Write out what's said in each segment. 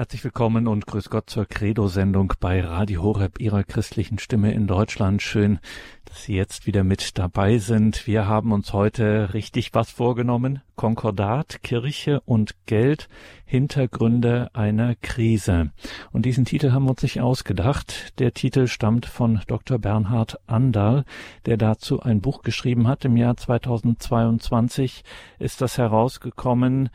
Herzlich willkommen und grüß Gott zur Credo-Sendung bei Radio Horeb, Ihrer christlichen Stimme in Deutschland. Schön, dass Sie jetzt wieder mit dabei sind. Wir haben uns heute richtig was vorgenommen. Konkordat, Kirche und Geld, Hintergründe einer Krise. Und diesen Titel haben wir uns nicht ausgedacht. Der Titel stammt von Dr. Bernhard Anderl, der dazu ein Buch geschrieben hat. Im Jahr 2022 ist das herausgekommen.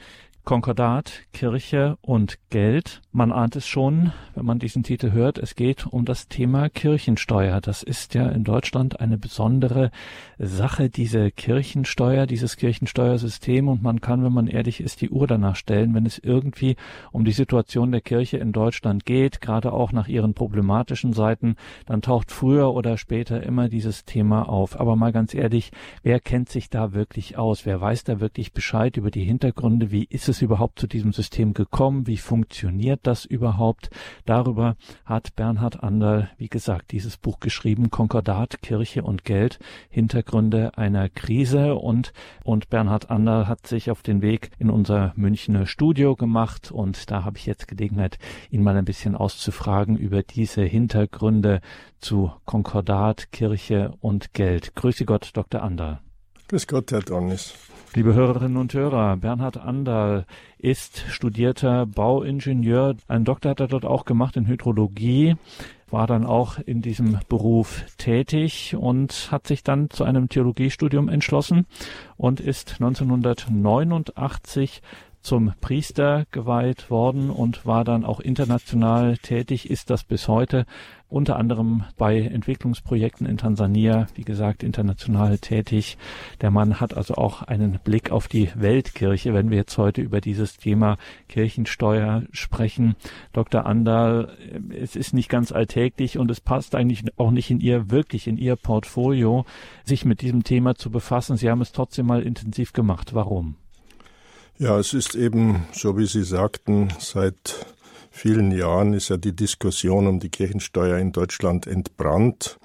Konkordat, Kirche und Geld. Man ahnt es schon, wenn man diesen Titel hört. Es geht um das Thema Kirchensteuer. Das ist ja in Deutschland eine besondere Sache, diese Kirchensteuer, dieses Kirchensteuersystem. Und man kann, wenn man ehrlich ist, die Uhr danach stellen, wenn es irgendwie um die Situation der Kirche in Deutschland geht, gerade auch nach ihren problematischen Seiten, dann taucht früher oder später immer dieses Thema auf. Aber mal ganz ehrlich, wer kennt sich da wirklich aus? Wer weiß da wirklich Bescheid über die Hintergründe? Wie ist es es überhaupt zu diesem System gekommen? Wie funktioniert das überhaupt? Darüber hat Bernhard Anderl, wie gesagt, dieses Buch geschrieben, Konkordat, Kirche und Geld, Hintergründe einer Krise und, und Bernhard Anderl hat sich auf den Weg in unser Münchner Studio gemacht und da habe ich jetzt Gelegenheit, ihn mal ein bisschen auszufragen über diese Hintergründe zu Konkordat, Kirche und Geld. Grüße Gott, Dr. Anderl. Grüß Gott, Herr Donnis. Liebe Hörerinnen und Hörer, Bernhard Anderl ist studierter Bauingenieur. Einen Doktor hat er dort auch gemacht in Hydrologie, war dann auch in diesem Beruf tätig und hat sich dann zu einem Theologiestudium entschlossen und ist 1989 zum Priester geweiht worden und war dann auch international tätig, ist das bis heute unter anderem bei Entwicklungsprojekten in Tansania, wie gesagt, international tätig. Der Mann hat also auch einen Blick auf die Weltkirche, wenn wir jetzt heute über dieses Thema Kirchensteuer sprechen. Dr. Andal, es ist nicht ganz alltäglich und es passt eigentlich auch nicht in Ihr, wirklich in Ihr Portfolio, sich mit diesem Thema zu befassen. Sie haben es trotzdem mal intensiv gemacht. Warum? Ja, es ist eben, so wie Sie sagten, seit vielen Jahren ist ja die Diskussion um die Kirchensteuer in Deutschland entbrannt.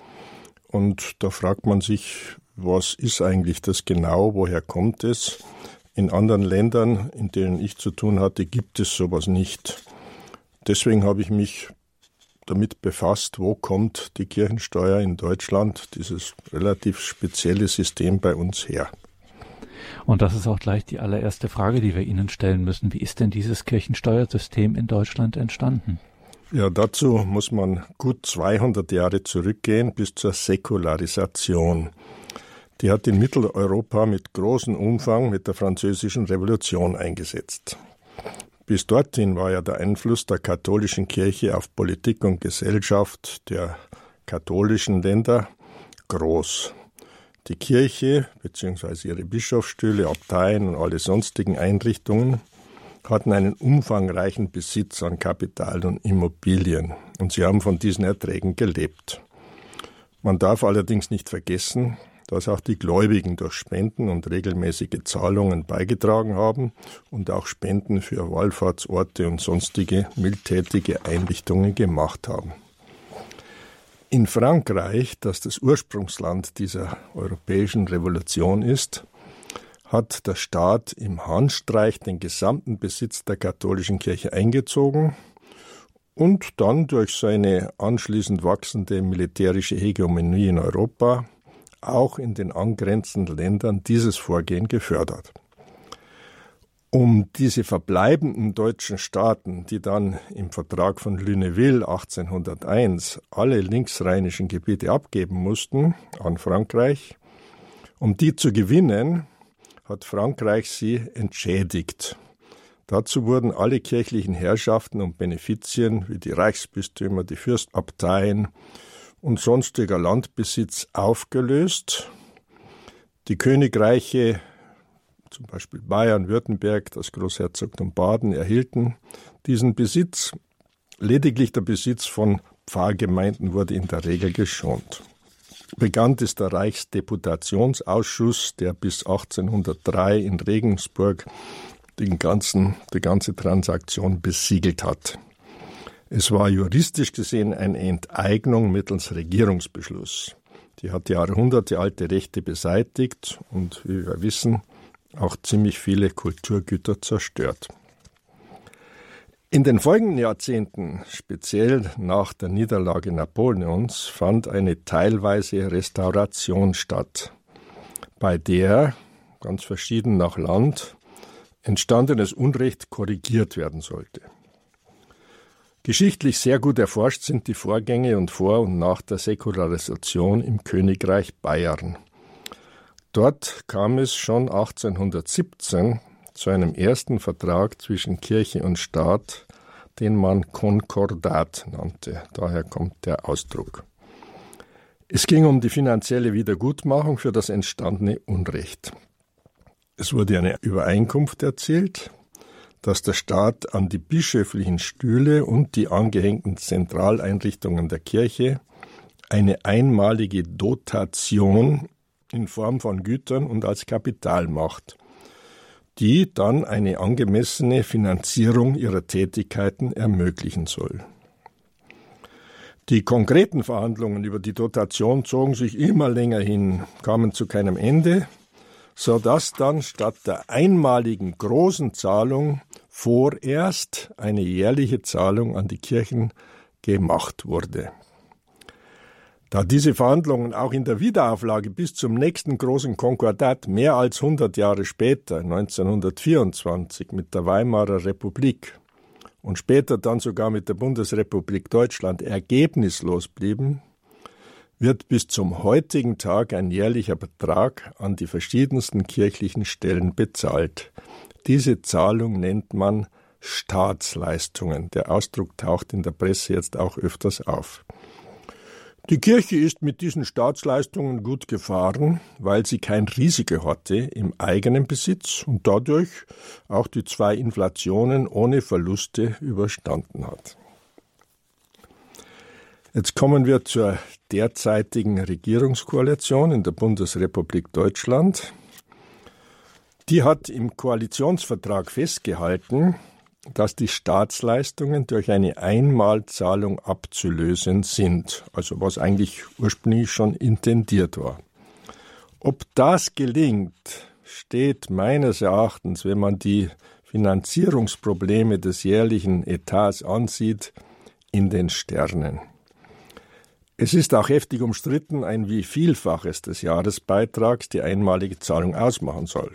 Und da fragt man sich, was ist eigentlich das genau, woher kommt es? In anderen Ländern, in denen ich zu tun hatte, gibt es sowas nicht. Deswegen habe ich mich damit befasst, wo kommt die Kirchensteuer in Deutschland, dieses relativ spezielle System bei uns her. Und das ist auch gleich die allererste Frage, die wir Ihnen stellen müssen. Wie ist denn dieses Kirchensteuersystem in Deutschland entstanden? Ja, dazu muss man gut 200 Jahre zurückgehen bis zur Säkularisation. Die hat in Mitteleuropa mit großem Umfang mit der Französischen Revolution eingesetzt. Bis dorthin war ja der Einfluss der katholischen Kirche auf Politik und Gesellschaft der katholischen Länder groß. Die Kirche bzw. ihre Bischofsstühle, Abteien und alle sonstigen Einrichtungen hatten einen umfangreichen Besitz an Kapital und Immobilien und sie haben von diesen Erträgen gelebt. Man darf allerdings nicht vergessen, dass auch die Gläubigen durch Spenden und regelmäßige Zahlungen beigetragen haben und auch Spenden für Wallfahrtsorte und sonstige mildtätige Einrichtungen gemacht haben. In Frankreich, das das Ursprungsland dieser europäischen Revolution ist, hat der Staat im Handstreich den gesamten Besitz der katholischen Kirche eingezogen und dann durch seine anschließend wachsende militärische Hegemonie in Europa auch in den angrenzenden Ländern dieses Vorgehen gefördert. Um diese verbleibenden deutschen Staaten, die dann im Vertrag von Lunéville 1801 alle linksrheinischen Gebiete abgeben mussten an Frankreich, um die zu gewinnen, hat Frankreich sie entschädigt. Dazu wurden alle kirchlichen Herrschaften und Benefizien wie die Reichsbistümer, die Fürstabteien und sonstiger Landbesitz aufgelöst. Die Königreiche zum Beispiel Bayern, Württemberg, das Großherzogtum Baden erhielten diesen Besitz. Lediglich der Besitz von Pfarrgemeinden wurde in der Regel geschont. Bekannt ist der Reichsdeputationsausschuss, der bis 1803 in Regensburg den ganzen, die ganze Transaktion besiegelt hat. Es war juristisch gesehen eine Enteignung mittels Regierungsbeschluss. Die hat jahrhundertealte Rechte beseitigt und wie wir wissen, auch ziemlich viele Kulturgüter zerstört. In den folgenden Jahrzehnten, speziell nach der Niederlage Napoleons, fand eine teilweise Restauration statt, bei der, ganz verschieden nach Land, entstandenes Unrecht korrigiert werden sollte. Geschichtlich sehr gut erforscht sind die Vorgänge und vor und nach der Säkularisation im Königreich Bayern. Dort kam es schon 1817 zu einem ersten Vertrag zwischen Kirche und Staat, den man Konkordat nannte. Daher kommt der Ausdruck. Es ging um die finanzielle Wiedergutmachung für das entstandene Unrecht. Es wurde eine Übereinkunft erzielt, dass der Staat an die bischöflichen Stühle und die angehängten Zentraleinrichtungen der Kirche eine einmalige Dotation in Form von Gütern und als Kapital macht die dann eine angemessene Finanzierung ihrer Tätigkeiten ermöglichen soll. Die konkreten Verhandlungen über die Dotation zogen sich immer länger hin, kamen zu keinem Ende, so dass dann statt der einmaligen großen Zahlung vorerst eine jährliche Zahlung an die Kirchen gemacht wurde. Da diese Verhandlungen auch in der Wiederauflage bis zum nächsten großen Konkordat mehr als 100 Jahre später, 1924, mit der Weimarer Republik und später dann sogar mit der Bundesrepublik Deutschland ergebnislos blieben, wird bis zum heutigen Tag ein jährlicher Betrag an die verschiedensten kirchlichen Stellen bezahlt. Diese Zahlung nennt man Staatsleistungen. Der Ausdruck taucht in der Presse jetzt auch öfters auf. Die Kirche ist mit diesen Staatsleistungen gut gefahren, weil sie kein Risiko hatte im eigenen Besitz und dadurch auch die zwei Inflationen ohne Verluste überstanden hat. Jetzt kommen wir zur derzeitigen Regierungskoalition in der Bundesrepublik Deutschland. Die hat im Koalitionsvertrag festgehalten, dass die Staatsleistungen durch eine Einmalzahlung abzulösen sind, also was eigentlich ursprünglich schon intendiert war. Ob das gelingt, steht meines Erachtens, wenn man die Finanzierungsprobleme des jährlichen Etats ansieht, in den Sternen. Es ist auch heftig umstritten, ein wie Vielfaches des Jahresbeitrags die einmalige Zahlung ausmachen soll.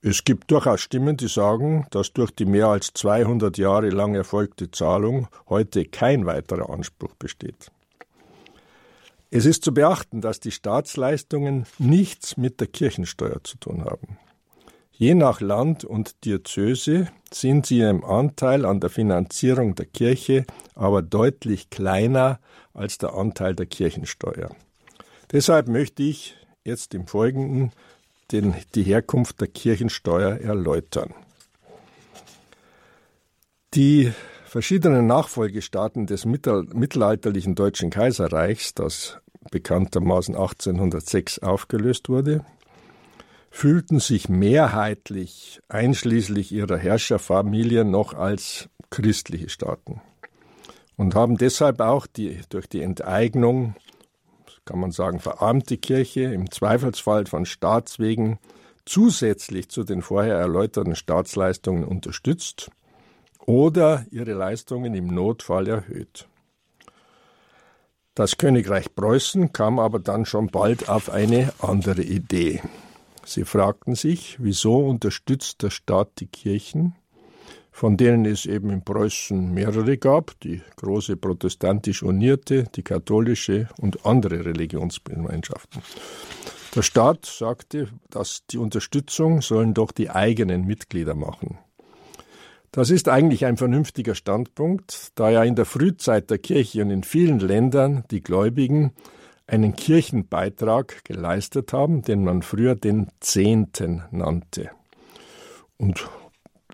Es gibt durchaus Stimmen, die sagen, dass durch die mehr als 200 Jahre lang erfolgte Zahlung heute kein weiterer Anspruch besteht. Es ist zu beachten, dass die Staatsleistungen nichts mit der Kirchensteuer zu tun haben. Je nach Land und Diözese sind sie im Anteil an der Finanzierung der Kirche aber deutlich kleiner als der Anteil der Kirchensteuer. Deshalb möchte ich jetzt im Folgenden den, die Herkunft der Kirchensteuer erläutern. Die verschiedenen Nachfolgestaaten des mittelalterlichen Deutschen Kaiserreichs, das bekanntermaßen 1806 aufgelöst wurde, fühlten sich mehrheitlich, einschließlich ihrer Herrscherfamilien, noch als christliche Staaten und haben deshalb auch die, durch die Enteignung kann man sagen, verarmte Kirche im Zweifelsfall von Staatswegen zusätzlich zu den vorher erläuterten Staatsleistungen unterstützt oder ihre Leistungen im Notfall erhöht. Das Königreich Preußen kam aber dann schon bald auf eine andere Idee. Sie fragten sich, wieso unterstützt der Staat die Kirchen von denen es eben in Preußen mehrere gab, die große protestantisch unierte, die katholische und andere Religionsgemeinschaften. Der Staat sagte, dass die Unterstützung sollen doch die eigenen Mitglieder machen. Das ist eigentlich ein vernünftiger Standpunkt, da ja in der Frühzeit der Kirche und in vielen Ländern die Gläubigen einen Kirchenbeitrag geleistet haben, den man früher den Zehnten nannte. Und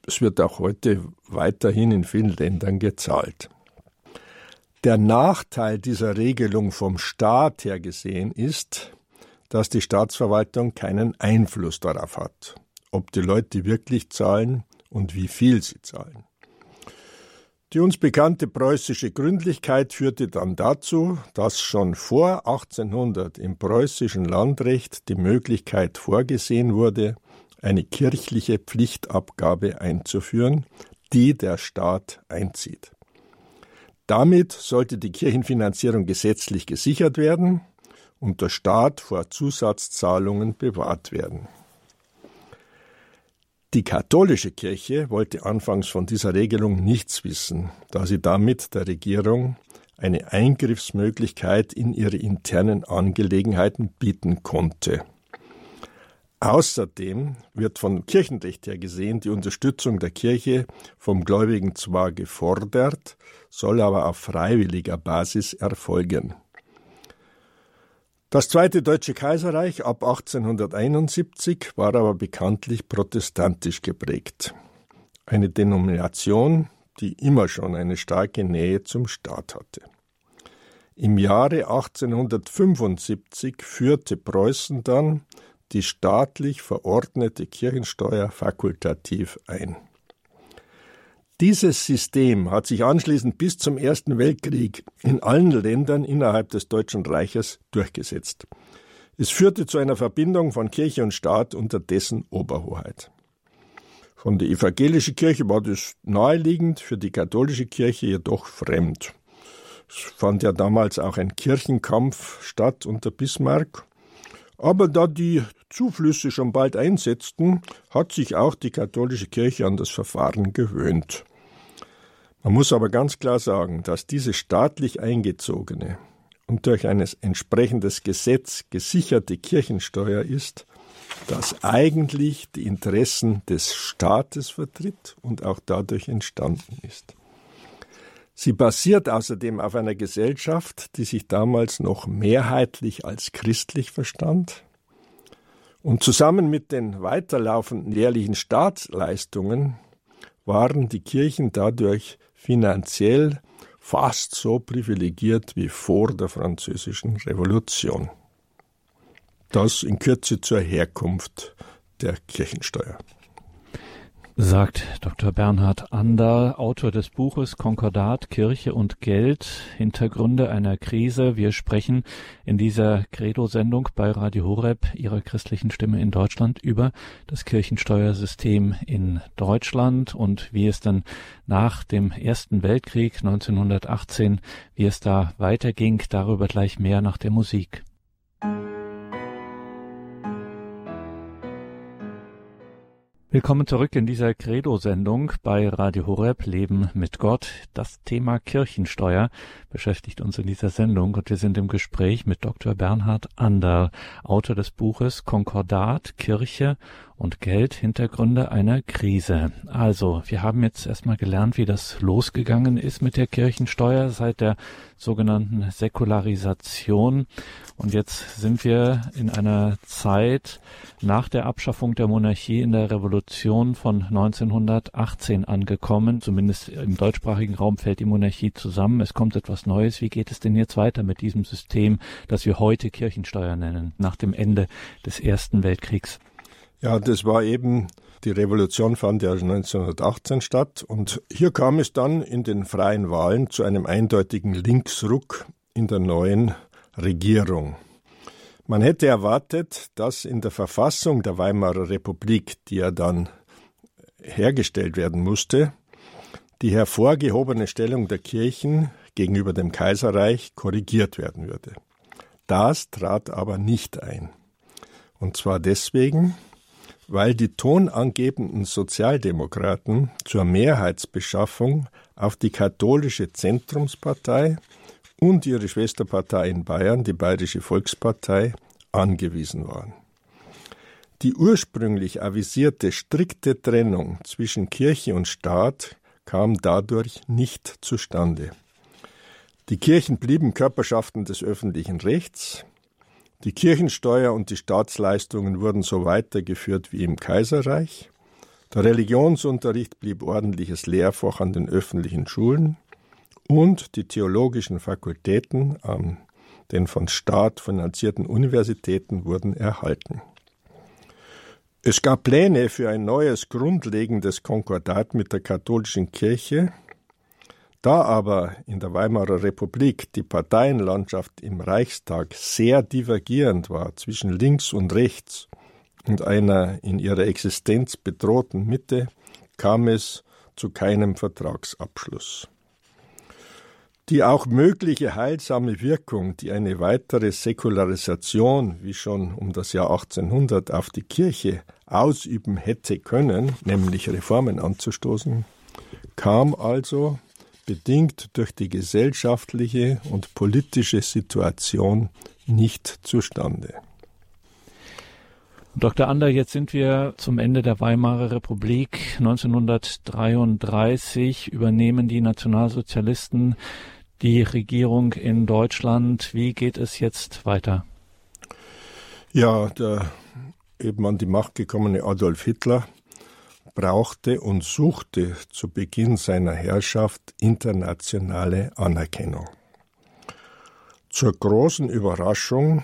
es wird auch heute weiterhin in vielen Ländern gezahlt. Der Nachteil dieser Regelung vom Staat her gesehen ist, dass die Staatsverwaltung keinen Einfluss darauf hat, ob die Leute wirklich zahlen und wie viel sie zahlen. Die uns bekannte preußische Gründlichkeit führte dann dazu, dass schon vor 1800 im preußischen Landrecht die Möglichkeit vorgesehen wurde, eine kirchliche Pflichtabgabe einzuführen, die der Staat einzieht. Damit sollte die Kirchenfinanzierung gesetzlich gesichert werden und der Staat vor Zusatzzahlungen bewahrt werden. Die katholische Kirche wollte anfangs von dieser Regelung nichts wissen, da sie damit der Regierung eine Eingriffsmöglichkeit in ihre internen Angelegenheiten bieten konnte. Außerdem wird von Kirchenrecht her gesehen die Unterstützung der Kirche vom Gläubigen zwar gefordert, soll aber auf freiwilliger Basis erfolgen. Das Zweite Deutsche Kaiserreich ab 1871 war aber bekanntlich protestantisch geprägt. Eine Denomination, die immer schon eine starke Nähe zum Staat hatte. Im Jahre 1875 führte Preußen dann die staatlich verordnete Kirchensteuer fakultativ ein. Dieses System hat sich anschließend bis zum Ersten Weltkrieg in allen Ländern innerhalb des Deutschen Reiches durchgesetzt. Es führte zu einer Verbindung von Kirche und Staat unter dessen Oberhoheit. Von der evangelischen Kirche war das naheliegend, für die katholische Kirche jedoch fremd. Es fand ja damals auch ein Kirchenkampf statt unter Bismarck. Aber da die Zuflüsse schon bald einsetzten, hat sich auch die katholische Kirche an das Verfahren gewöhnt. Man muss aber ganz klar sagen, dass diese staatlich eingezogene und durch ein entsprechendes Gesetz gesicherte Kirchensteuer ist, das eigentlich die Interessen des Staates vertritt und auch dadurch entstanden ist. Sie basiert außerdem auf einer Gesellschaft, die sich damals noch mehrheitlich als christlich verstand. Und zusammen mit den weiterlaufenden jährlichen Staatsleistungen waren die Kirchen dadurch finanziell fast so privilegiert wie vor der Französischen Revolution. Das in Kürze zur Herkunft der Kirchensteuer sagt Dr. Bernhard Ander, Autor des Buches Konkordat, Kirche und Geld, Hintergründe einer Krise. Wir sprechen in dieser Credo-Sendung bei Radio Horeb, Ihrer christlichen Stimme in Deutschland, über das Kirchensteuersystem in Deutschland und wie es dann nach dem Ersten Weltkrieg 1918, wie es da weiterging. Darüber gleich mehr nach der Musik. Willkommen zurück in dieser Credo-Sendung bei Radio Horeb Leben mit Gott. Das Thema Kirchensteuer beschäftigt uns in dieser Sendung und wir sind im Gespräch mit Dr. Bernhard Anderl, Autor des Buches Konkordat, Kirche und Geld Hintergründe einer Krise. Also, wir haben jetzt erstmal gelernt, wie das losgegangen ist mit der Kirchensteuer seit der sogenannten Säkularisation. Und jetzt sind wir in einer Zeit nach der Abschaffung der Monarchie in der Revolution von 1918 angekommen. Zumindest im deutschsprachigen Raum fällt die Monarchie zusammen. Es kommt etwas Neues. Wie geht es denn jetzt weiter mit diesem System, das wir heute Kirchensteuer nennen, nach dem Ende des Ersten Weltkriegs? Ja, das war eben, die Revolution fand ja 1918 statt und hier kam es dann in den freien Wahlen zu einem eindeutigen Linksruck in der neuen Regierung. Man hätte erwartet, dass in der Verfassung der Weimarer Republik, die ja dann hergestellt werden musste, die hervorgehobene Stellung der Kirchen gegenüber dem Kaiserreich korrigiert werden würde. Das trat aber nicht ein. Und zwar deswegen, weil die tonangebenden Sozialdemokraten zur Mehrheitsbeschaffung auf die katholische Zentrumspartei und ihre Schwesterpartei in Bayern, die Bayerische Volkspartei, angewiesen waren. Die ursprünglich avisierte strikte Trennung zwischen Kirche und Staat kam dadurch nicht zustande. Die Kirchen blieben Körperschaften des öffentlichen Rechts, die Kirchensteuer und die Staatsleistungen wurden so weitergeführt wie im Kaiserreich. Der Religionsunterricht blieb ordentliches Lehrfach an den öffentlichen Schulen und die theologischen Fakultäten an den von Staat finanzierten Universitäten wurden erhalten. Es gab Pläne für ein neues grundlegendes Konkordat mit der katholischen Kirche, da aber in der Weimarer Republik die Parteienlandschaft im Reichstag sehr divergierend war zwischen links und rechts und einer in ihrer Existenz bedrohten Mitte, kam es zu keinem Vertragsabschluss. Die auch mögliche heilsame Wirkung, die eine weitere Säkularisation, wie schon um das Jahr 1800, auf die Kirche ausüben hätte können, nämlich Reformen anzustoßen, kam also bedingt durch die gesellschaftliche und politische Situation nicht zustande. Dr. Ander, jetzt sind wir zum Ende der Weimarer Republik. 1933 übernehmen die Nationalsozialisten die Regierung in Deutschland. Wie geht es jetzt weiter? Ja, der eben an die Macht gekommene Adolf Hitler brauchte und suchte zu Beginn seiner Herrschaft internationale Anerkennung. Zur großen Überraschung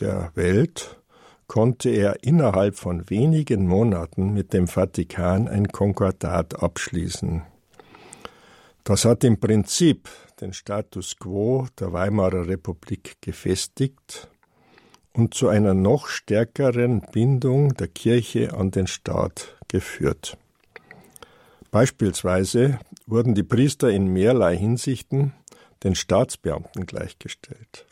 der Welt konnte er innerhalb von wenigen Monaten mit dem Vatikan ein Konkordat abschließen. Das hat im Prinzip den Status quo der Weimarer Republik gefestigt und zu einer noch stärkeren Bindung der Kirche an den Staat geführt. Beispielsweise wurden die Priester in mehrerlei Hinsichten den Staatsbeamten gleichgestellt.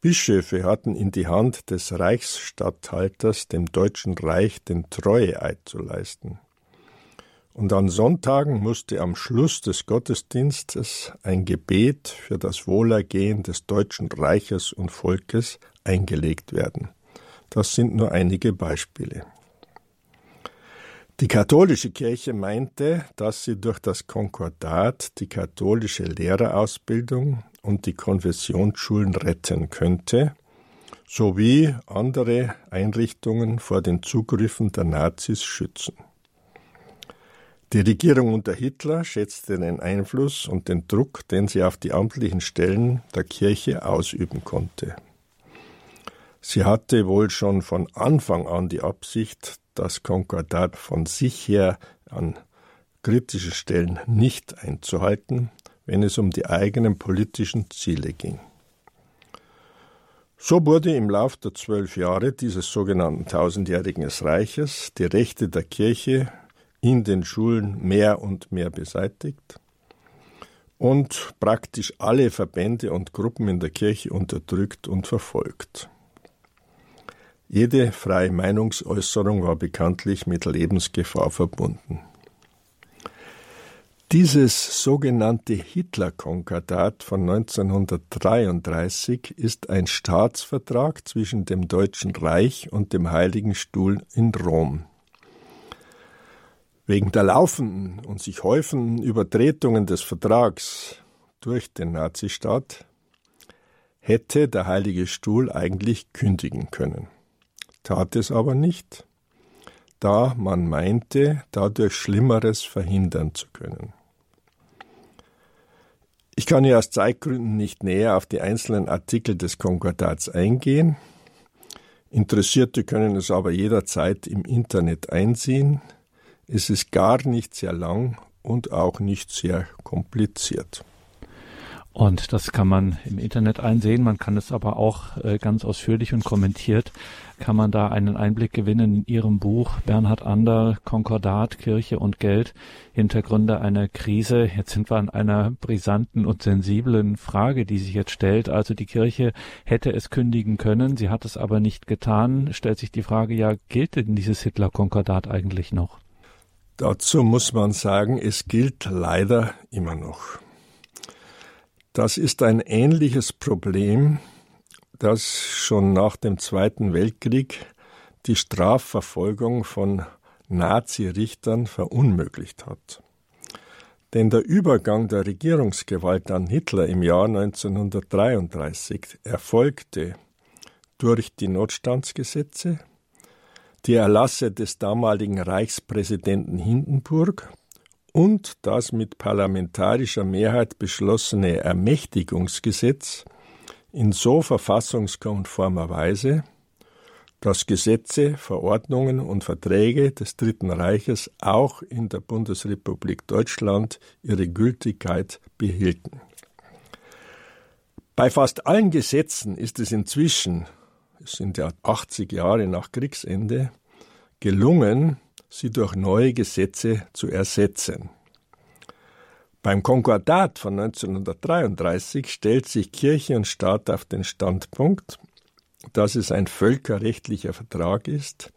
Bischöfe hatten in die Hand des Reichsstatthalters dem Deutschen Reich den Treueeid zu leisten und an Sonntagen musste am Schluss des Gottesdienstes ein Gebet für das Wohlergehen des Deutschen Reiches und Volkes eingelegt werden. Das sind nur einige Beispiele. Die katholische Kirche meinte, dass sie durch das Konkordat die katholische Lehrerausbildung und die Konfessionsschulen retten könnte, sowie andere Einrichtungen vor den Zugriffen der Nazis schützen. Die Regierung unter Hitler schätzte den Einfluss und den Druck, den sie auf die amtlichen Stellen der Kirche ausüben konnte. Sie hatte wohl schon von Anfang an die Absicht, das Konkordat von sich her an kritischen Stellen nicht einzuhalten, wenn es um die eigenen politischen Ziele ging. So wurde im Lauf der zwölf Jahre dieses sogenannten tausendjährigen Reiches die Rechte der Kirche in den Schulen mehr und mehr beseitigt und praktisch alle Verbände und Gruppen in der Kirche unterdrückt und verfolgt. Jede freie Meinungsäußerung war bekanntlich mit Lebensgefahr verbunden. Dieses sogenannte Hitler-Konkordat von 1933 ist ein Staatsvertrag zwischen dem Deutschen Reich und dem Heiligen Stuhl in Rom. Wegen der laufenden und sich häufenden Übertretungen des Vertrags durch den Nazistaat hätte der Heilige Stuhl eigentlich kündigen können, tat es aber nicht, da man meinte, dadurch Schlimmeres verhindern zu können. Ich kann hier aus Zeitgründen nicht näher auf die einzelnen Artikel des Konkordats eingehen. Interessierte können es aber jederzeit im Internet einsehen. Es ist gar nicht sehr lang und auch nicht sehr kompliziert. Und das kann man im Internet einsehen. Man kann es aber auch äh, ganz ausführlich und kommentiert, kann man da einen Einblick gewinnen in Ihrem Buch Bernhard Ander, Konkordat, Kirche und Geld, Hintergründe einer Krise. Jetzt sind wir an einer brisanten und sensiblen Frage, die sich jetzt stellt. Also die Kirche hätte es kündigen können, sie hat es aber nicht getan. Stellt sich die Frage, ja, gilt denn dieses Hitler-Konkordat eigentlich noch? Dazu muss man sagen, es gilt leider immer noch. Das ist ein ähnliches Problem, das schon nach dem Zweiten Weltkrieg die Strafverfolgung von Nazi-Richtern verunmöglicht hat. Denn der Übergang der Regierungsgewalt an Hitler im Jahr 1933 erfolgte durch die Notstandsgesetze, die Erlasse des damaligen Reichspräsidenten Hindenburg und das mit parlamentarischer Mehrheit beschlossene Ermächtigungsgesetz in so verfassungskonformer Weise, dass Gesetze, Verordnungen und Verträge des Dritten Reiches auch in der Bundesrepublik Deutschland ihre Gültigkeit behielten. Bei fast allen Gesetzen ist es inzwischen sind ja 80 Jahre nach Kriegsende, gelungen, sie durch neue Gesetze zu ersetzen. Beim Konkordat von 1933 stellt sich Kirche und Staat auf den Standpunkt, dass es ein völkerrechtlicher Vertrag ist,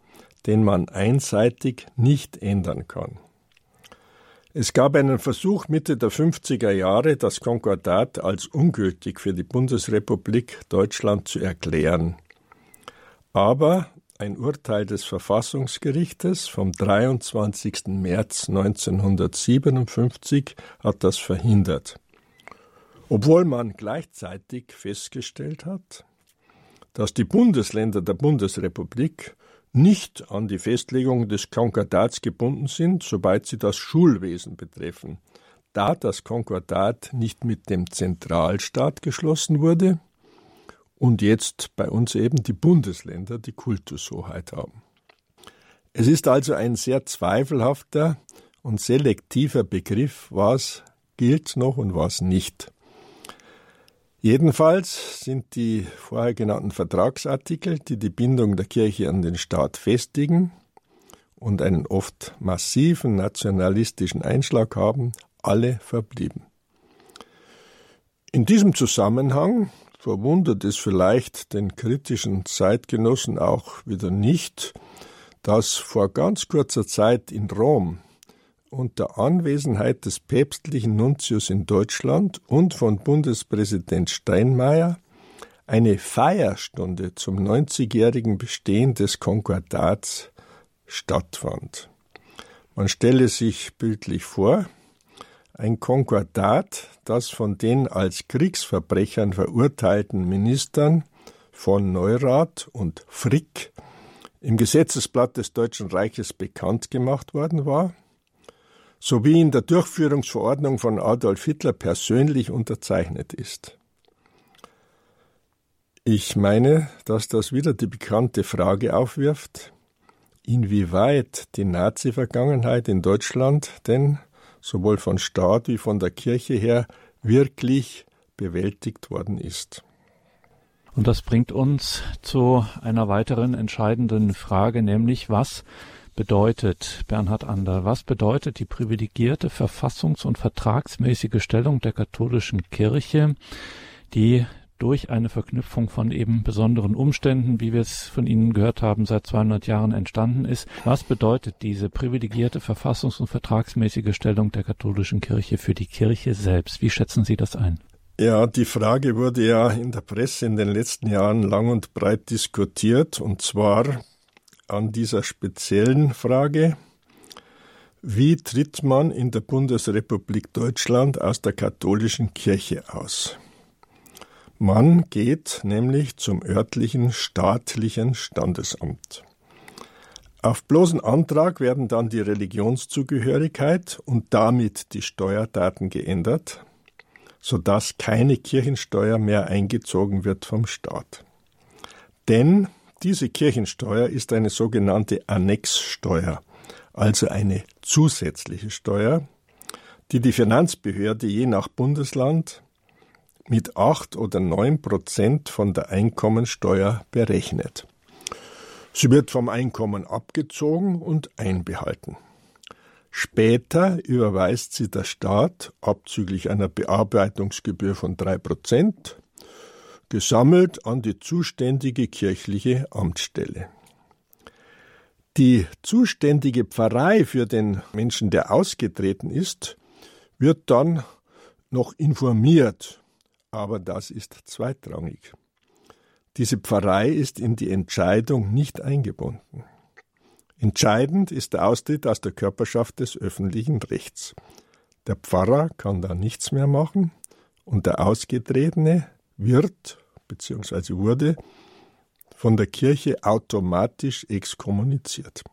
den man einseitig nicht ändern kann. Es gab einen Versuch Mitte der 50er Jahre, das Konkordat als ungültig für die Bundesrepublik Deutschland zu erklären. Aber ein Urteil des Verfassungsgerichtes vom 23. März 1957 hat das verhindert. Obwohl man gleichzeitig festgestellt hat, dass die Bundesländer der Bundesrepublik nicht an die Festlegung des Konkordats gebunden sind, sobald sie das Schulwesen betreffen. Da das Konkordat nicht mit dem Zentralstaat geschlossen wurde und jetzt bei uns eben die Bundesländer die Kultushoheit haben. Es ist also ein sehr zweifelhafter und selektiver Begriff, was gilt noch und was nicht. Jedenfalls sind die vorher genannten Vertragsartikel, die die Bindung der Kirche an den Staat festigen und einen oft massiven nationalistischen Einschlag haben, alle verblieben. In diesem Zusammenhang verwundert es vielleicht den kritischen Zeitgenossen auch wieder nicht, dass vor ganz kurzer Zeit in Rom unter Anwesenheit des päpstlichen Nuntius in Deutschland und von Bundespräsident Steinmeier eine Feierstunde zum 90-jährigen Bestehen des Konkordats stattfand. Man stelle sich bildlich vor, ein Konkordat, das von den als Kriegsverbrechern verurteilten Ministern von Neurath und Frick im Gesetzesblatt des Deutschen Reiches bekannt gemacht worden war, sowie in der Durchführungsverordnung von Adolf Hitler persönlich unterzeichnet ist. Ich meine, dass das wieder die bekannte Frage aufwirft, inwieweit die Nazi-Vergangenheit in Deutschland denn sowohl von Staat wie von der Kirche her wirklich bewältigt worden ist. Und das bringt uns zu einer weiteren entscheidenden Frage, nämlich was bedeutet, Bernhard Ander, was bedeutet die privilegierte verfassungs- und vertragsmäßige Stellung der katholischen Kirche, die durch eine Verknüpfung von eben besonderen Umständen, wie wir es von Ihnen gehört haben, seit 200 Jahren entstanden ist. Was bedeutet diese privilegierte verfassungs- und vertragsmäßige Stellung der katholischen Kirche für die Kirche selbst? Wie schätzen Sie das ein? Ja, die Frage wurde ja in der Presse in den letzten Jahren lang und breit diskutiert, und zwar an dieser speziellen Frage, wie tritt man in der Bundesrepublik Deutschland aus der katholischen Kirche aus? Man geht nämlich zum örtlichen staatlichen Standesamt. Auf bloßen Antrag werden dann die Religionszugehörigkeit und damit die Steuerdaten geändert, sodass keine Kirchensteuer mehr eingezogen wird vom Staat. Denn diese Kirchensteuer ist eine sogenannte Annexsteuer, also eine zusätzliche Steuer, die die Finanzbehörde je nach Bundesland mit acht oder neun Prozent von der Einkommensteuer berechnet. Sie wird vom Einkommen abgezogen und einbehalten. Später überweist sie der Staat abzüglich einer Bearbeitungsgebühr von drei Prozent gesammelt an die zuständige kirchliche Amtsstelle. Die zuständige Pfarrei für den Menschen, der ausgetreten ist, wird dann noch informiert, aber das ist zweitrangig. Diese Pfarrei ist in die Entscheidung nicht eingebunden. Entscheidend ist der Austritt aus der Körperschaft des öffentlichen Rechts. Der Pfarrer kann da nichts mehr machen und der Ausgetretene wird bzw. wurde von der Kirche automatisch exkommuniziert.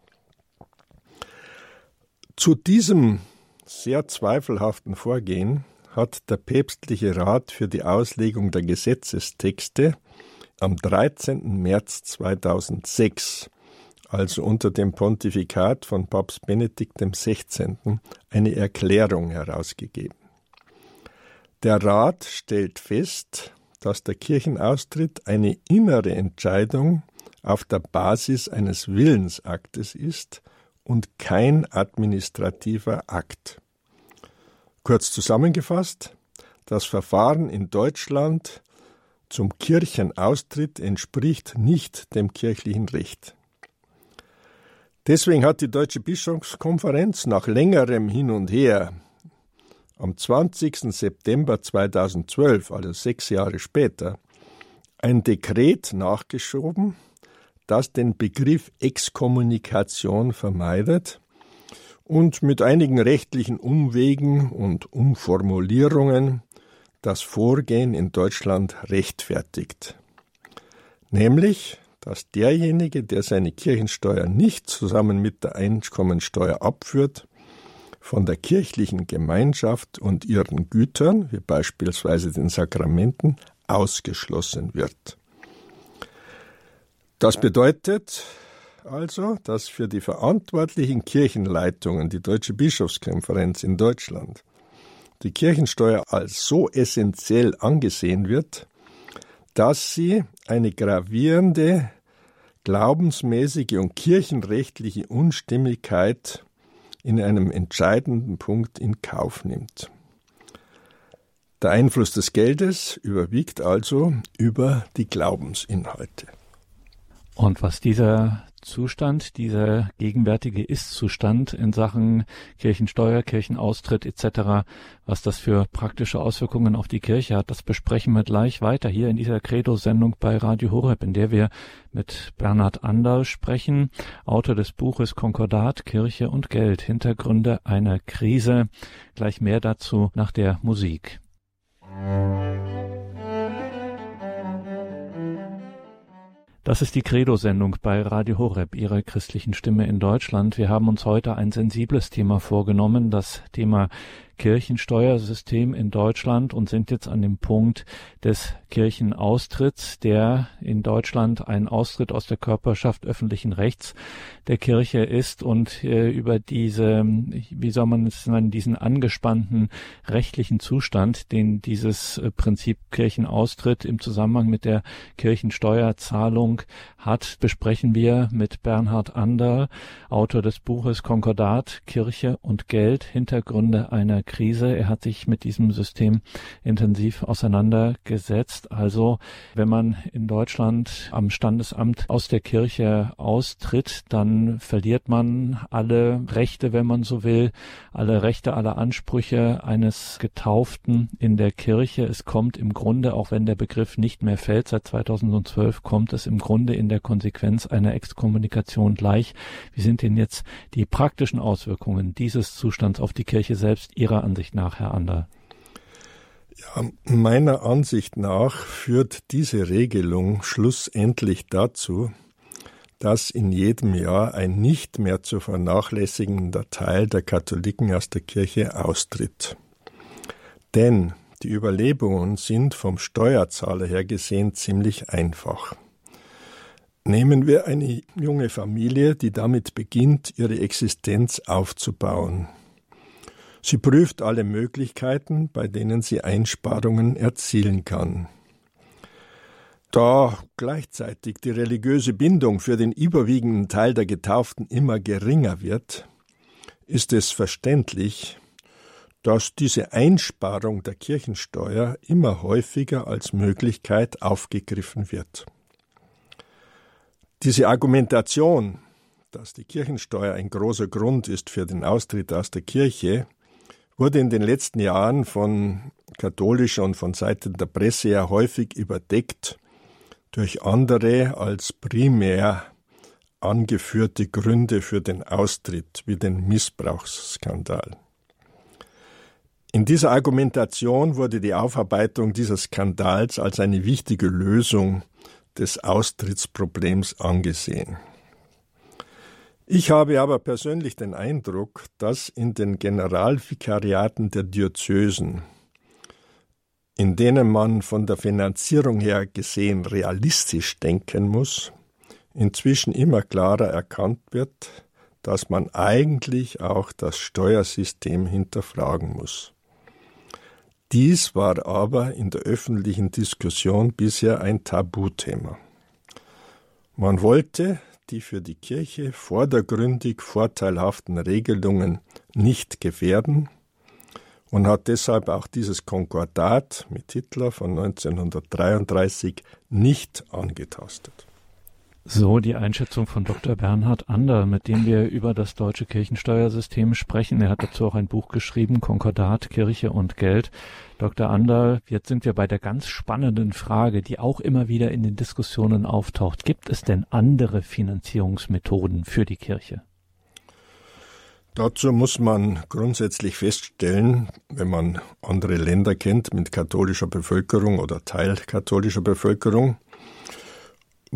Zu diesem sehr zweifelhaften Vorgehen hat der päpstliche Rat für die Auslegung der Gesetzestexte am 13. März 2006, also unter dem Pontifikat von Papst Benedikt XVI., eine Erklärung herausgegeben. Der Rat stellt fest, dass der Kirchenaustritt eine innere Entscheidung auf der Basis eines Willensaktes ist und kein administrativer Akt. Kurz zusammengefasst, das Verfahren in Deutschland zum Kirchenaustritt entspricht nicht dem kirchlichen Recht. Deswegen hat die Deutsche Bischofskonferenz nach längerem Hin und Her am 20. September 2012, also sechs Jahre später, ein Dekret nachgeschoben, das den Begriff Exkommunikation vermeidet und mit einigen rechtlichen Umwegen und Umformulierungen das Vorgehen in Deutschland rechtfertigt. Nämlich, dass derjenige, der seine Kirchensteuer nicht zusammen mit der Einkommensteuer abführt, von der kirchlichen Gemeinschaft und ihren Gütern, wie beispielsweise den Sakramenten, ausgeschlossen wird. Das bedeutet also, dass für die verantwortlichen Kirchenleitungen, die Deutsche Bischofskonferenz in Deutschland, die Kirchensteuer als so essentiell angesehen wird, dass sie eine gravierende glaubensmäßige und kirchenrechtliche Unstimmigkeit in einem entscheidenden Punkt in Kauf nimmt. Der Einfluss des Geldes überwiegt also über die Glaubensinhalte. Und was dieser Zustand, dieser gegenwärtige Ist-Zustand in Sachen Kirchensteuer, Kirchenaustritt etc., was das für praktische Auswirkungen auf die Kirche hat, das besprechen wir gleich weiter hier in dieser Credo-Sendung bei Radio Horeb, in der wir mit Bernhard Anderl sprechen, Autor des Buches Konkordat, Kirche und Geld, Hintergründe einer Krise. Gleich mehr dazu nach der Musik. Das ist die Credo-Sendung bei Radio Horeb, Ihrer christlichen Stimme in Deutschland. Wir haben uns heute ein sensibles Thema vorgenommen, das Thema Kirchensteuersystem in Deutschland und sind jetzt an dem Punkt des Kirchenaustritts, der in Deutschland ein Austritt aus der Körperschaft öffentlichen Rechts der Kirche ist und äh, über diese, wie soll man es nennen, diesen angespannten rechtlichen Zustand, den dieses äh, Prinzip Kirchenaustritt im Zusammenhang mit der Kirchensteuerzahlung hat, besprechen wir mit Bernhard Ander, Autor des Buches Konkordat, Kirche und Geld, Hintergründe einer Krise. Er hat sich mit diesem System intensiv auseinandergesetzt. Also wenn man in Deutschland am Standesamt aus der Kirche austritt, dann verliert man alle Rechte, wenn man so will, alle Rechte, alle Ansprüche eines Getauften in der Kirche. Es kommt im Grunde, auch wenn der Begriff nicht mehr fällt, seit 2012 kommt es im Grunde in der Konsequenz einer Exkommunikation gleich. Wie sind denn jetzt die praktischen Auswirkungen dieses Zustands auf die Kirche selbst Ihrer Ihrer Ansicht nach, Herr Ander? Ja, meiner Ansicht nach führt diese Regelung schlussendlich dazu, dass in jedem Jahr ein nicht mehr zu vernachlässigender Teil der Katholiken aus der Kirche austritt. Denn die Überlebungen sind vom Steuerzahler her gesehen ziemlich einfach. Nehmen wir eine junge Familie, die damit beginnt, ihre Existenz aufzubauen. Sie prüft alle Möglichkeiten, bei denen sie Einsparungen erzielen kann. Da gleichzeitig die religiöse Bindung für den überwiegenden Teil der Getauften immer geringer wird, ist es verständlich, dass diese Einsparung der Kirchensteuer immer häufiger als Möglichkeit aufgegriffen wird. Diese Argumentation, dass die Kirchensteuer ein großer Grund ist für den Austritt aus der Kirche, wurde in den letzten Jahren von katholischer und von Seiten der Presse ja häufig überdeckt durch andere als primär angeführte Gründe für den Austritt, wie den Missbrauchsskandal. In dieser Argumentation wurde die Aufarbeitung dieses Skandals als eine wichtige Lösung des Austrittsproblems angesehen. Ich habe aber persönlich den Eindruck, dass in den Generalvikariaten der Diözesen, in denen man von der Finanzierung her gesehen realistisch denken muss, inzwischen immer klarer erkannt wird, dass man eigentlich auch das Steuersystem hinterfragen muss. Dies war aber in der öffentlichen Diskussion bisher ein Tabuthema. Man wollte die für die Kirche vordergründig vorteilhaften Regelungen nicht gefährden und hat deshalb auch dieses Konkordat mit Hitler von 1933 nicht angetastet. So die Einschätzung von Dr. Bernhard Ander, mit dem wir über das deutsche Kirchensteuersystem sprechen. Er hat dazu auch ein Buch geschrieben, Konkordat, Kirche und Geld. Dr. Ander, jetzt sind wir bei der ganz spannenden Frage, die auch immer wieder in den Diskussionen auftaucht. Gibt es denn andere Finanzierungsmethoden für die Kirche? Dazu muss man grundsätzlich feststellen, wenn man andere Länder kennt mit katholischer Bevölkerung oder teilkatholischer Bevölkerung,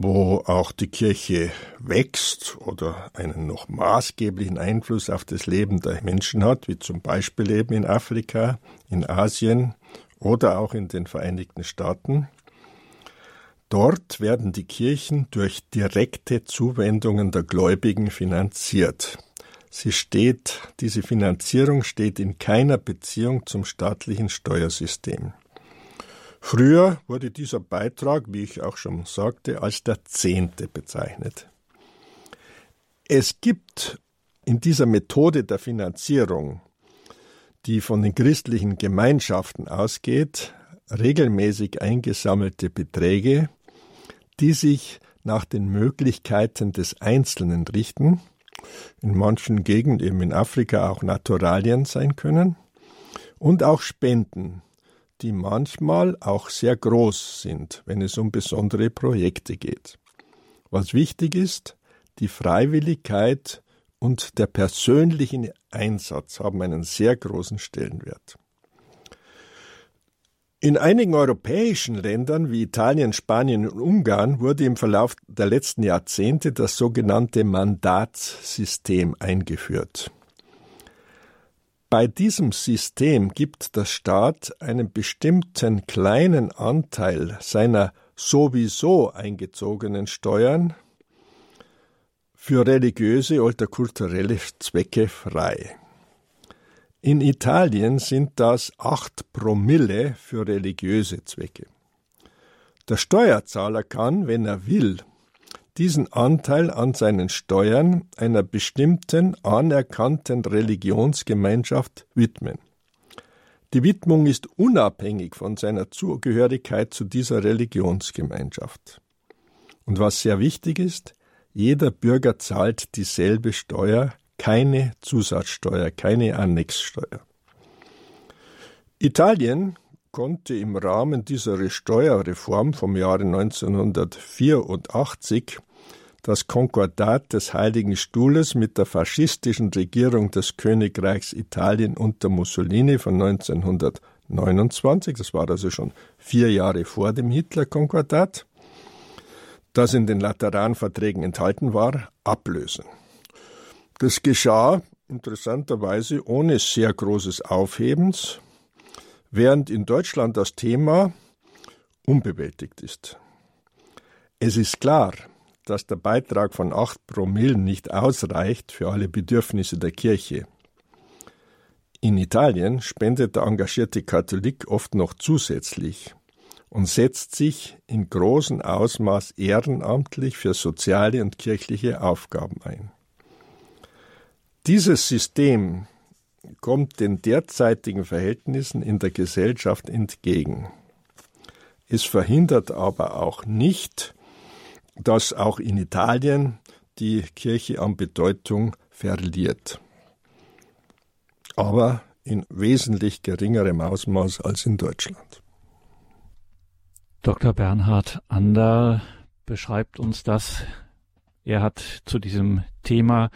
wo auch die Kirche wächst oder einen noch maßgeblichen Einfluss auf das Leben der Menschen hat, wie zum Beispiel eben in Afrika, in Asien oder auch in den Vereinigten Staaten. Dort werden die Kirchen durch direkte Zuwendungen der Gläubigen finanziert. Sie steht, diese Finanzierung steht in keiner Beziehung zum staatlichen Steuersystem. Früher wurde dieser Beitrag, wie ich auch schon sagte, als der Zehnte bezeichnet. Es gibt in dieser Methode der Finanzierung, die von den christlichen Gemeinschaften ausgeht, regelmäßig eingesammelte Beträge, die sich nach den Möglichkeiten des Einzelnen richten, in manchen Gegenden, eben in Afrika, auch Naturalien sein können, und auch Spenden, die manchmal auch sehr groß sind, wenn es um besondere Projekte geht. Was wichtig ist, die Freiwilligkeit und der persönliche Einsatz haben einen sehr großen Stellenwert. In einigen europäischen Ländern wie Italien, Spanien und Ungarn wurde im Verlauf der letzten Jahrzehnte das sogenannte Mandatssystem eingeführt. Bei diesem System gibt der Staat einen bestimmten kleinen Anteil seiner sowieso eingezogenen Steuern für religiöse oder kulturelle Zwecke frei. In Italien sind das acht Promille für religiöse Zwecke. Der Steuerzahler kann, wenn er will, diesen Anteil an seinen Steuern einer bestimmten anerkannten Religionsgemeinschaft widmen. Die Widmung ist unabhängig von seiner Zugehörigkeit zu dieser Religionsgemeinschaft. Und was sehr wichtig ist, jeder Bürger zahlt dieselbe Steuer, keine Zusatzsteuer, keine Annexsteuer. Italien konnte im Rahmen dieser Steuerreform vom Jahre 1984 das Konkordat des Heiligen Stuhles mit der faschistischen Regierung des Königreichs Italien unter Mussolini von 1929, das war also schon vier Jahre vor dem Hitler-Konkordat, das in den Lateranverträgen enthalten war, ablösen. Das geschah interessanterweise ohne sehr großes Aufhebens, während in Deutschland das Thema unbewältigt ist. Es ist klar, dass der Beitrag von acht Promillen nicht ausreicht für alle Bedürfnisse der Kirche. In Italien spendet der engagierte Katholik oft noch zusätzlich und setzt sich in großem Ausmaß ehrenamtlich für soziale und kirchliche Aufgaben ein. Dieses System kommt den derzeitigen Verhältnissen in der Gesellschaft entgegen. Es verhindert aber auch nicht, dass auch in Italien die Kirche an Bedeutung verliert. Aber in wesentlich geringerem Ausmaß als in Deutschland. Dr. Bernhard Ander beschreibt uns das. Er hat zu diesem Thema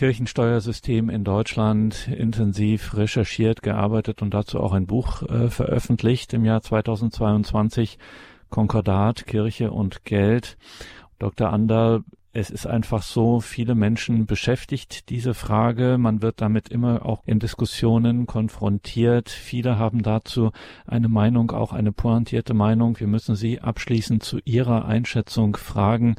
Kirchensteuersystem in Deutschland intensiv recherchiert, gearbeitet und dazu auch ein Buch äh, veröffentlicht im Jahr 2022, Konkordat, Kirche und Geld. Dr. Ander, es ist einfach so, viele Menschen beschäftigt diese Frage. Man wird damit immer auch in Diskussionen konfrontiert. Viele haben dazu eine Meinung, auch eine pointierte Meinung. Wir müssen Sie abschließend zu Ihrer Einschätzung fragen,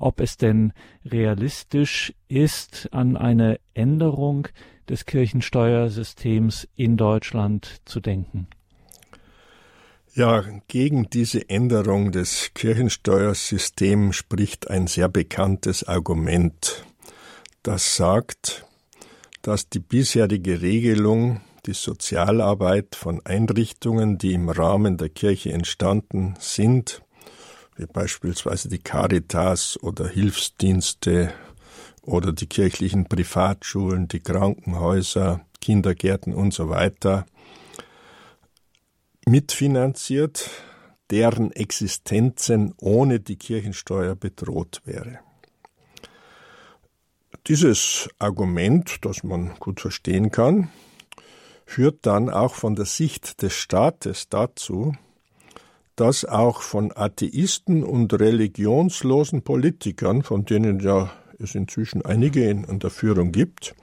ob es denn realistisch ist, an eine Änderung des Kirchensteuersystems in Deutschland zu denken. Ja, gegen diese Änderung des Kirchensteuersystems spricht ein sehr bekanntes Argument, das sagt, dass die bisherige Regelung die Sozialarbeit von Einrichtungen, die im Rahmen der Kirche entstanden sind, wie beispielsweise die Caritas oder Hilfsdienste oder die kirchlichen Privatschulen, die Krankenhäuser, Kindergärten und so weiter, mitfinanziert, deren Existenzen ohne die Kirchensteuer bedroht wäre. Dieses Argument, das man gut verstehen kann, führt dann auch von der Sicht des Staates dazu, dass auch von Atheisten und religionslosen Politikern, von denen ja es inzwischen einige in der Führung gibt,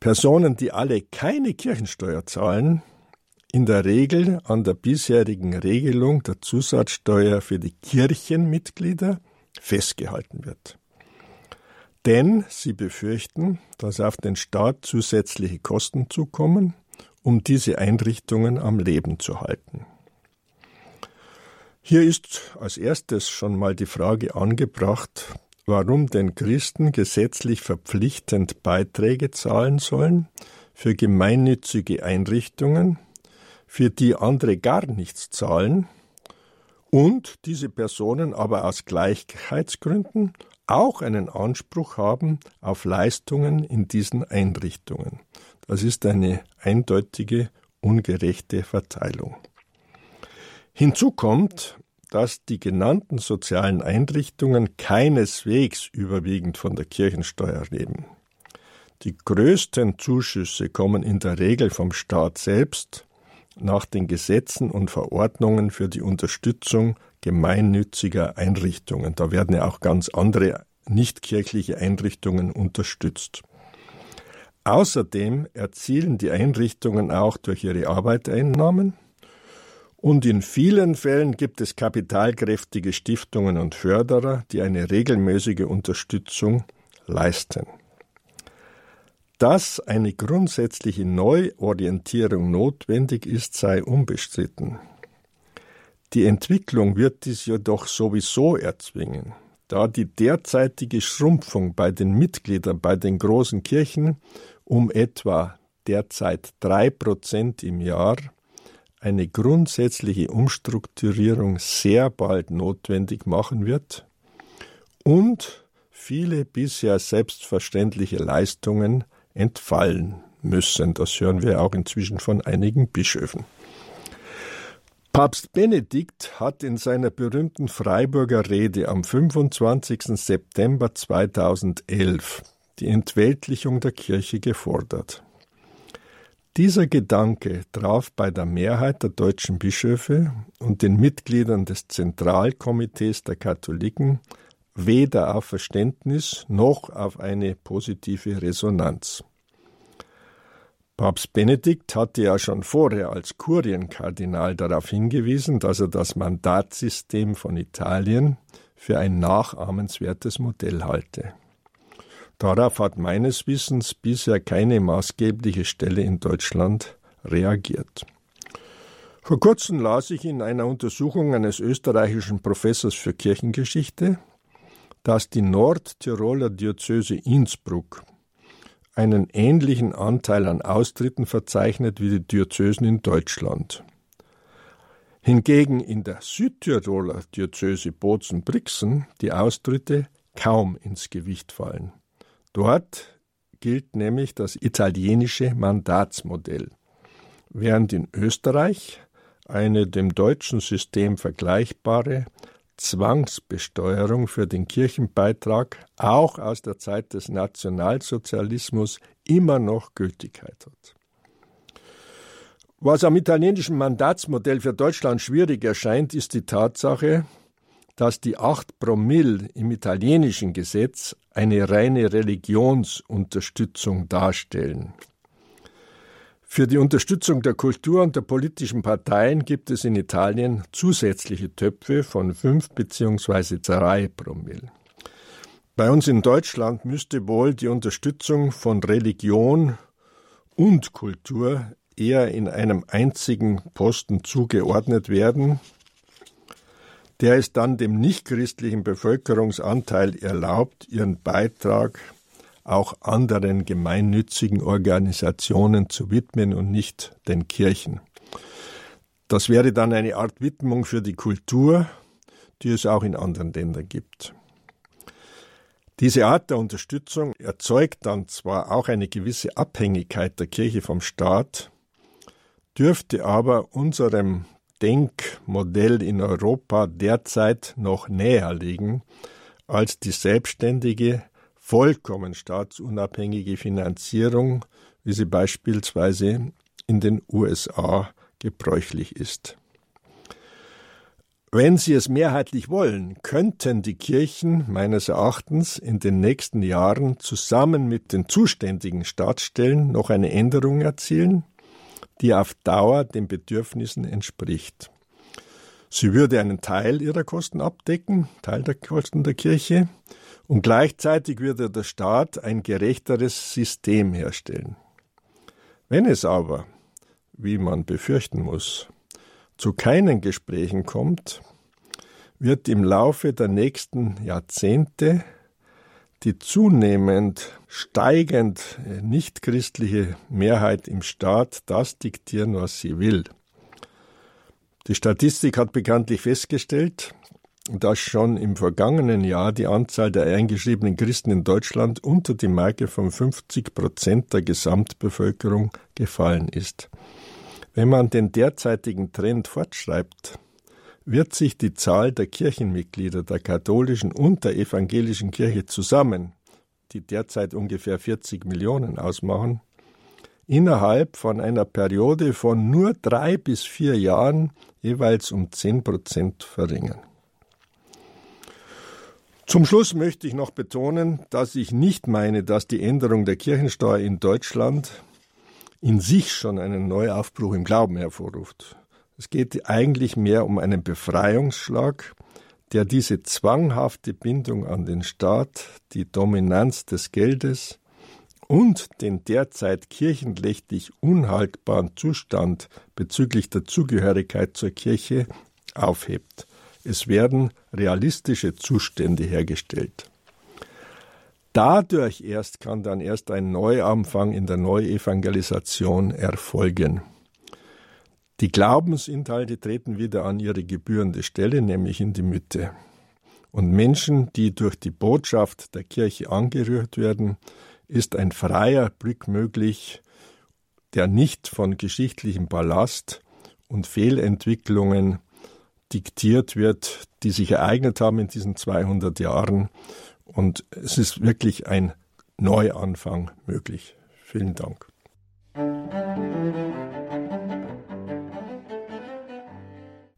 Personen, die alle keine Kirchensteuer zahlen, in der Regel an der bisherigen Regelung der Zusatzsteuer für die Kirchenmitglieder festgehalten wird. Denn sie befürchten, dass auf den Staat zusätzliche Kosten zukommen, um diese Einrichtungen am Leben zu halten. Hier ist als erstes schon mal die Frage angebracht, warum denn Christen gesetzlich verpflichtend Beiträge zahlen sollen für gemeinnützige Einrichtungen, für die andere gar nichts zahlen und diese Personen aber aus Gleichheitsgründen auch einen Anspruch haben auf Leistungen in diesen Einrichtungen. Das ist eine eindeutige ungerechte Verteilung. Hinzu kommt, dass die genannten sozialen Einrichtungen keineswegs überwiegend von der Kirchensteuer leben. Die größten Zuschüsse kommen in der Regel vom Staat selbst nach den Gesetzen und Verordnungen für die Unterstützung gemeinnütziger Einrichtungen. Da werden ja auch ganz andere nichtkirchliche Einrichtungen unterstützt. Außerdem erzielen die Einrichtungen auch durch ihre Arbeiteinnahmen und in vielen Fällen gibt es kapitalkräftige Stiftungen und Förderer, die eine regelmäßige Unterstützung leisten. Dass eine grundsätzliche Neuorientierung notwendig ist, sei unbestritten. Die Entwicklung wird dies jedoch sowieso erzwingen, da die derzeitige Schrumpfung bei den Mitgliedern bei den großen Kirchen um etwa derzeit drei Prozent im Jahr eine grundsätzliche Umstrukturierung sehr bald notwendig machen wird und viele bisher selbstverständliche Leistungen entfallen müssen. Das hören wir auch inzwischen von einigen Bischöfen. Papst Benedikt hat in seiner berühmten Freiburger Rede am 25. September 2011 die Entweltlichung der Kirche gefordert. Dieser Gedanke traf bei der Mehrheit der deutschen Bischöfe und den Mitgliedern des Zentralkomitees der Katholiken weder auf Verständnis noch auf eine positive Resonanz. Papst Benedikt hatte ja schon vorher als Kurienkardinal darauf hingewiesen, dass er das Mandatssystem von Italien für ein nachahmenswertes Modell halte. Darauf hat meines Wissens bisher keine maßgebliche Stelle in Deutschland reagiert. Vor kurzem las ich in einer Untersuchung eines österreichischen Professors für Kirchengeschichte, dass die Nordtiroler Diözese Innsbruck einen ähnlichen Anteil an Austritten verzeichnet wie die Diözesen in Deutschland. Hingegen in der Südtiroler Diözese Bozen-Brixen die Austritte kaum ins Gewicht fallen. Dort gilt nämlich das italienische Mandatsmodell, während in Österreich eine dem deutschen System vergleichbare Zwangsbesteuerung für den Kirchenbeitrag auch aus der Zeit des Nationalsozialismus immer noch Gültigkeit hat. Was am italienischen Mandatsmodell für Deutschland schwierig erscheint, ist die Tatsache, dass die acht Promille im italienischen Gesetz eine reine Religionsunterstützung darstellen. Für die Unterstützung der Kultur und der politischen Parteien gibt es in Italien zusätzliche Töpfe von fünf bzw. drei Promille. Bei uns in Deutschland müsste wohl die Unterstützung von Religion und Kultur eher in einem einzigen Posten zugeordnet werden, der es dann dem nichtchristlichen Bevölkerungsanteil erlaubt, ihren Beitrag auch anderen gemeinnützigen Organisationen zu widmen und nicht den Kirchen. Das wäre dann eine Art Widmung für die Kultur, die es auch in anderen Ländern gibt. Diese Art der Unterstützung erzeugt dann zwar auch eine gewisse Abhängigkeit der Kirche vom Staat, dürfte aber unserem Denkmodell in Europa derzeit noch näher liegen als die selbstständige, vollkommen staatsunabhängige Finanzierung, wie sie beispielsweise in den USA gebräuchlich ist. Wenn Sie es mehrheitlich wollen, könnten die Kirchen meines Erachtens in den nächsten Jahren zusammen mit den zuständigen Staatsstellen noch eine Änderung erzielen, die auf Dauer den Bedürfnissen entspricht. Sie würde einen Teil ihrer Kosten abdecken, Teil der Kosten der Kirche, und gleichzeitig würde der Staat ein gerechteres System herstellen. Wenn es aber, wie man befürchten muss, zu keinen Gesprächen kommt, wird im Laufe der nächsten Jahrzehnte die zunehmend steigend nichtchristliche Mehrheit im Staat das diktieren, was sie will. Die Statistik hat bekanntlich festgestellt, dass schon im vergangenen Jahr die Anzahl der eingeschriebenen Christen in Deutschland unter die Marke von 50 Prozent der Gesamtbevölkerung gefallen ist. Wenn man den derzeitigen Trend fortschreibt, wird sich die Zahl der Kirchenmitglieder der katholischen und der evangelischen Kirche zusammen, die derzeit ungefähr 40 Millionen ausmachen, innerhalb von einer Periode von nur drei bis vier Jahren jeweils um zehn Prozent verringern. Zum Schluss möchte ich noch betonen, dass ich nicht meine, dass die Änderung der Kirchensteuer in Deutschland in sich schon einen Neuaufbruch im Glauben hervorruft. Es geht eigentlich mehr um einen Befreiungsschlag, der diese zwanghafte Bindung an den Staat, die Dominanz des Geldes und den derzeit kirchenrechtlich unhaltbaren Zustand bezüglich der Zugehörigkeit zur Kirche aufhebt. Es werden realistische Zustände hergestellt. Dadurch erst kann dann erst ein Neuanfang in der Neuevangelisation erfolgen. Die Glaubensinhalte treten wieder an ihre gebührende Stelle, nämlich in die Mitte. Und Menschen, die durch die Botschaft der Kirche angerührt werden, ist ein freier Blick möglich, der nicht von geschichtlichem Ballast und Fehlentwicklungen diktiert wird, die sich ereignet haben in diesen 200 Jahren. Und es ist wirklich ein Neuanfang möglich. Vielen Dank.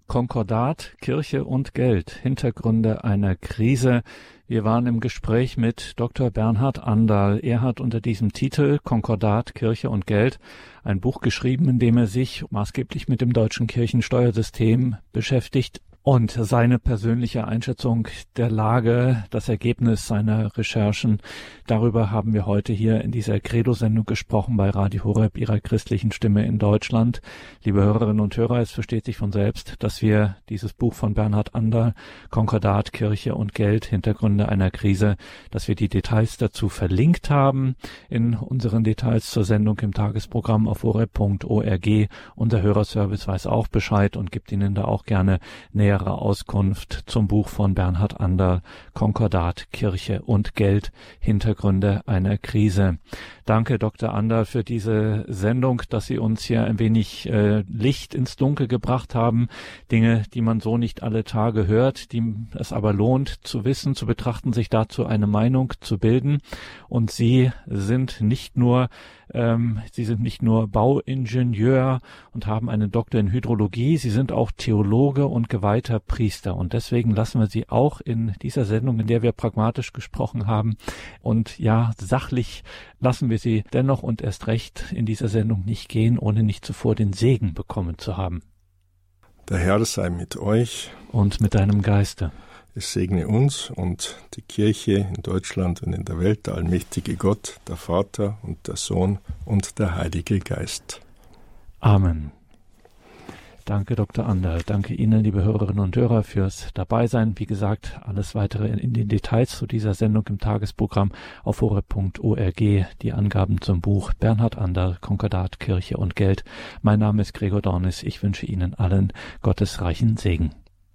Konkordat, Kirche und Geld, Hintergründe einer Krise. Wir waren im Gespräch mit Dr. Bernhard Anderl. Er hat unter diesem Titel Konkordat, Kirche und Geld ein Buch geschrieben, in dem er sich maßgeblich mit dem deutschen Kirchensteuersystem beschäftigt und seine persönliche Einschätzung der Lage, das Ergebnis seiner Recherchen, darüber haben wir heute hier in dieser Credo-Sendung gesprochen bei Radio Horeb, ihrer christlichen Stimme in Deutschland. Liebe Hörerinnen und Hörer, es versteht sich von selbst, dass wir dieses Buch von Bernhard Ander, Konkordat, Kirche und Geld, Hintergründe einer Krise, dass wir die Details dazu verlinkt haben in unseren Details zur Sendung im Tagesprogramm auf horeb.org. Unser Hörerservice weiß auch Bescheid und gibt Ihnen da auch gerne näher nähere Auskunft zum Buch von Bernhard Ander, Konkordat, Kirche und Geld, Hintergründe einer Krise. Danke, Dr. Ander, für diese Sendung, dass Sie uns hier ein wenig äh, Licht ins Dunkel gebracht haben. Dinge, die man so nicht alle Tage hört, die es aber lohnt zu wissen, zu betrachten, sich dazu eine Meinung zu bilden. Und Sie sind nicht nur ähm, Sie sind nicht nur Bauingenieur und haben einen Doktor in Hydrologie, Sie sind auch Theologe und geweihter Priester. Und deswegen lassen wir Sie auch in dieser Sendung, in der wir pragmatisch gesprochen haben und ja, sachlich lassen wir Sie dennoch und erst recht in dieser Sendung nicht gehen, ohne nicht zuvor den Segen bekommen zu haben. Der Herr sei mit euch. Und mit deinem Geiste. Es segne uns und die Kirche in Deutschland und in der Welt, der allmächtige Gott, der Vater und der Sohn und der Heilige Geist. Amen. Danke, Dr. Ander. Danke Ihnen, liebe Hörerinnen und Hörer, fürs Dabeisein. Wie gesagt, alles weitere in den Details zu dieser Sendung im Tagesprogramm auf horeb.org. Die Angaben zum Buch Bernhard Ander, Konkordat, Kirche und Geld. Mein Name ist Gregor Dornis. Ich wünsche Ihnen allen Gottes reichen Segen.